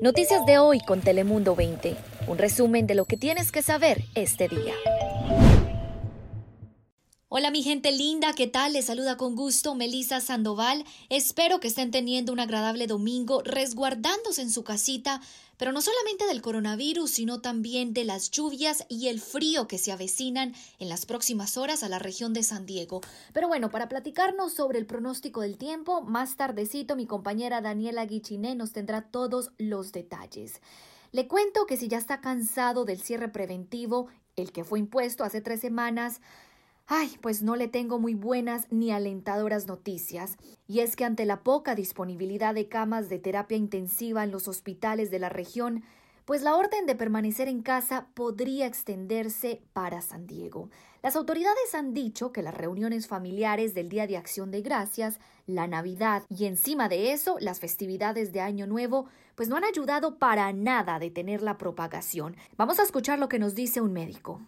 Noticias de hoy con Telemundo 20. Un resumen de lo que tienes que saber este día. Hola mi gente linda, ¿qué tal? Les saluda con gusto Melisa Sandoval. Espero que estén teniendo un agradable domingo resguardándose en su casita, pero no solamente del coronavirus, sino también de las lluvias y el frío que se avecinan en las próximas horas a la región de San Diego. Pero bueno, para platicarnos sobre el pronóstico del tiempo, más tardecito mi compañera Daniela Guichiné nos tendrá todos los detalles. Le cuento que si ya está cansado del cierre preventivo, el que fue impuesto hace tres semanas, Ay, pues no le tengo muy buenas ni alentadoras noticias, y es que ante la poca disponibilidad de camas de terapia intensiva en los hospitales de la región, pues la orden de permanecer en casa podría extenderse para San Diego. Las autoridades han dicho que las reuniones familiares del Día de Acción de Gracias, la Navidad y encima de eso las festividades de Año Nuevo, pues no han ayudado para nada a detener la propagación. Vamos a escuchar lo que nos dice un médico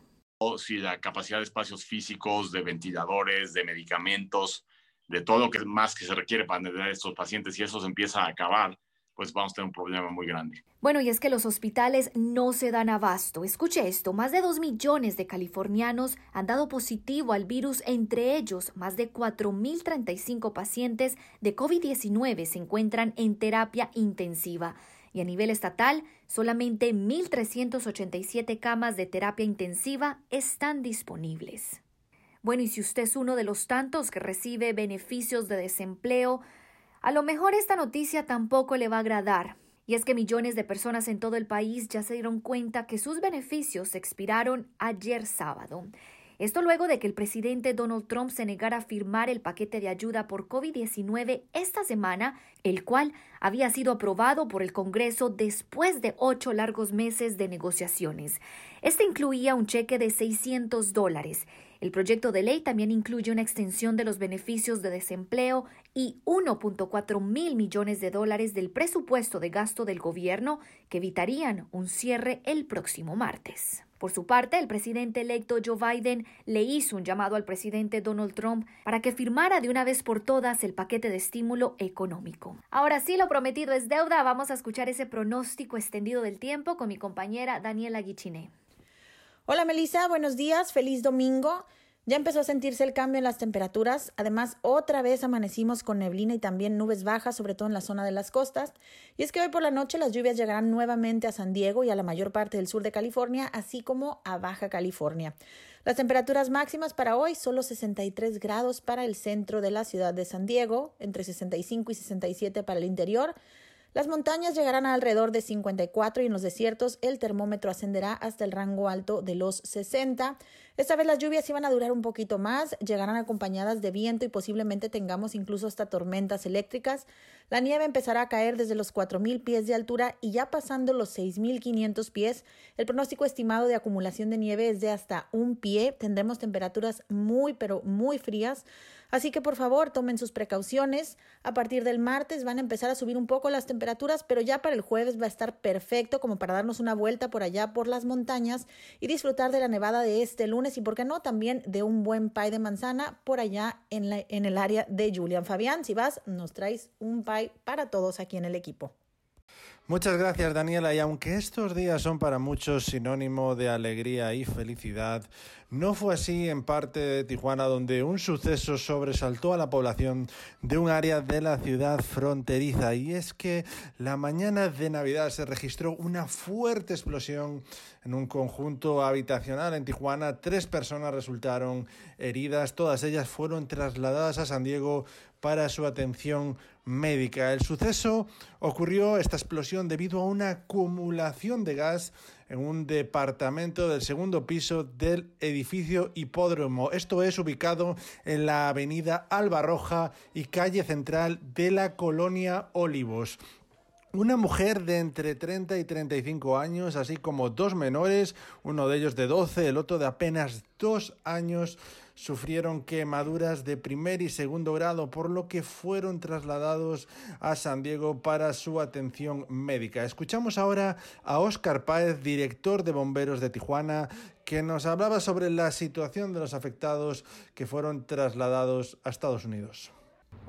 si la capacidad de espacios físicos, de ventiladores, de medicamentos, de todo lo que más que se requiere para atender a estos pacientes, si eso se empieza a acabar, pues vamos a tener un problema muy grande. Bueno, y es que los hospitales no se dan abasto. Escuche esto, más de dos millones de californianos han dado positivo al virus, entre ellos más de 4.035 pacientes de COVID-19 se encuentran en terapia intensiva y a nivel estatal solamente 1.387 camas de terapia intensiva están disponibles. Bueno, y si usted es uno de los tantos que recibe beneficios de desempleo, a lo mejor esta noticia tampoco le va a agradar. Y es que millones de personas en todo el país ya se dieron cuenta que sus beneficios expiraron ayer sábado. Esto luego de que el presidente Donald Trump se negara a firmar el paquete de ayuda por COVID-19 esta semana, el cual había sido aprobado por el Congreso después de ocho largos meses de negociaciones. Este incluía un cheque de 600 dólares. El proyecto de ley también incluye una extensión de los beneficios de desempleo y 1.4 mil millones de dólares del presupuesto de gasto del gobierno que evitarían un cierre el próximo martes. Por su parte, el presidente electo Joe Biden le hizo un llamado al presidente Donald Trump para que firmara de una vez por todas el paquete de estímulo económico. Ahora sí, lo prometido es deuda. Vamos a escuchar ese pronóstico extendido del tiempo con mi compañera Daniela Guichiné. Hola Melissa, buenos días, feliz domingo. Ya empezó a sentirse el cambio en las temperaturas. Además, otra vez amanecimos con neblina y también nubes bajas, sobre todo en la zona de las costas. Y es que hoy por la noche las lluvias llegarán nuevamente a San Diego y a la mayor parte del sur de California, así como a Baja California. Las temperaturas máximas para hoy solo 63 grados para el centro de la ciudad de San Diego, entre 65 y 67 para el interior. Las montañas llegarán alrededor de 54 y en los desiertos el termómetro ascenderá hasta el rango alto de los 60. Esta vez las lluvias iban a durar un poquito más, llegarán acompañadas de viento y posiblemente tengamos incluso hasta tormentas eléctricas. La nieve empezará a caer desde los 4.000 pies de altura y ya pasando los 6.500 pies, el pronóstico estimado de acumulación de nieve es de hasta un pie. Tendremos temperaturas muy pero muy frías. Así que por favor tomen sus precauciones. A partir del martes van a empezar a subir un poco las temperaturas, pero ya para el jueves va a estar perfecto como para darnos una vuelta por allá por las montañas y disfrutar de la nevada de este lunes y, por qué no, también de un buen pie de manzana por allá en, la, en el área de Julian Fabián. Si vas, nos traes un pie para todos aquí en el equipo. Muchas gracias Daniela y aunque estos días son para muchos sinónimo de alegría y felicidad, no fue así en parte de Tijuana donde un suceso sobresaltó a la población de un área de la ciudad fronteriza y es que la mañana de Navidad se registró una fuerte explosión en un conjunto habitacional en Tijuana. Tres personas resultaron heridas, todas ellas fueron trasladadas a San Diego para su atención médica. El suceso ocurrió, esta explosión, debido a una acumulación de gas en un departamento del segundo piso del edificio Hipódromo. Esto es ubicado en la avenida Albarroja y calle central de la colonia Olivos. Una mujer de entre 30 y 35 años, así como dos menores, uno de ellos de 12, el otro de apenas dos años, sufrieron quemaduras de primer y segundo grado, por lo que fueron trasladados a San Diego para su atención médica. Escuchamos ahora a Óscar Páez, director de Bomberos de Tijuana, que nos hablaba sobre la situación de los afectados que fueron trasladados a Estados Unidos.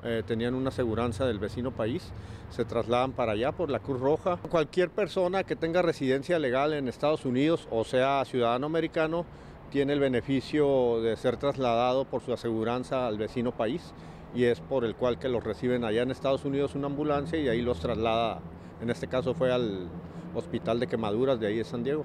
Eh, tenían una aseguranza del vecino país, se trasladan para allá por la Cruz Roja. Cualquier persona que tenga residencia legal en Estados Unidos o sea ciudadano americano tiene el beneficio de ser trasladado por su aseguranza al vecino país y es por el cual que los reciben allá en Estados Unidos una ambulancia y ahí los traslada, en este caso fue al hospital de quemaduras de ahí de San Diego.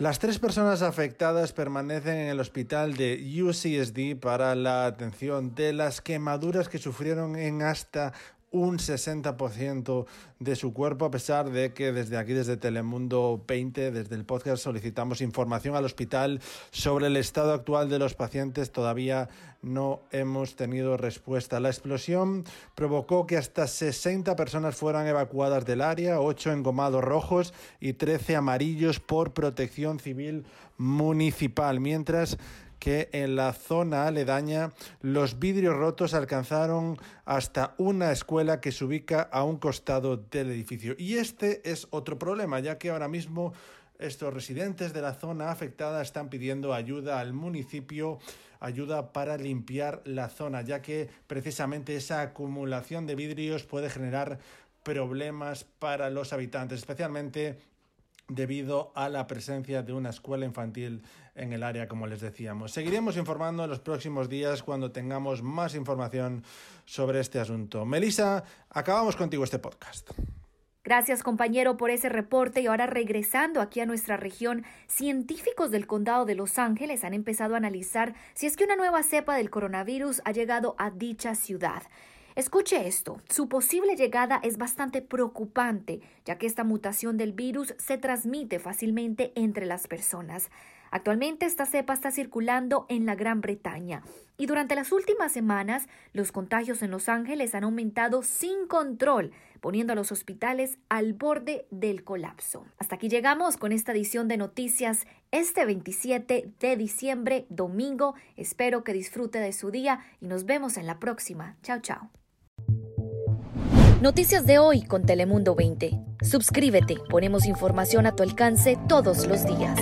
Las tres personas afectadas permanecen en el hospital de UCSD para la atención de las quemaduras que sufrieron en hasta un 60% de su cuerpo, a pesar de que desde aquí, desde Telemundo 20, desde el podcast, solicitamos información al hospital sobre el estado actual de los pacientes. Todavía no hemos tenido respuesta. La explosión provocó que hasta 60 personas fueran evacuadas del área, 8 engomados rojos y 13 amarillos por protección civil municipal, mientras que en la zona aledaña los vidrios rotos alcanzaron hasta una escuela que se ubica a un costado del edificio. Y este es otro problema, ya que ahora mismo estos residentes de la zona afectada están pidiendo ayuda al municipio, ayuda para limpiar la zona, ya que precisamente esa acumulación de vidrios puede generar problemas para los habitantes, especialmente debido a la presencia de una escuela infantil en el área, como les decíamos. Seguiremos informando en los próximos días cuando tengamos más información sobre este asunto. Melissa, acabamos contigo este podcast. Gracias compañero por ese reporte y ahora regresando aquí a nuestra región, científicos del condado de Los Ángeles han empezado a analizar si es que una nueva cepa del coronavirus ha llegado a dicha ciudad. Escuche esto, su posible llegada es bastante preocupante, ya que esta mutación del virus se transmite fácilmente entre las personas. Actualmente esta cepa está circulando en la Gran Bretaña y durante las últimas semanas los contagios en Los Ángeles han aumentado sin control, poniendo a los hospitales al borde del colapso. Hasta aquí llegamos con esta edición de noticias este 27 de diciembre, domingo. Espero que disfrute de su día y nos vemos en la próxima. Chao, chao. Noticias de hoy con Telemundo 20. Suscríbete, ponemos información a tu alcance todos los días.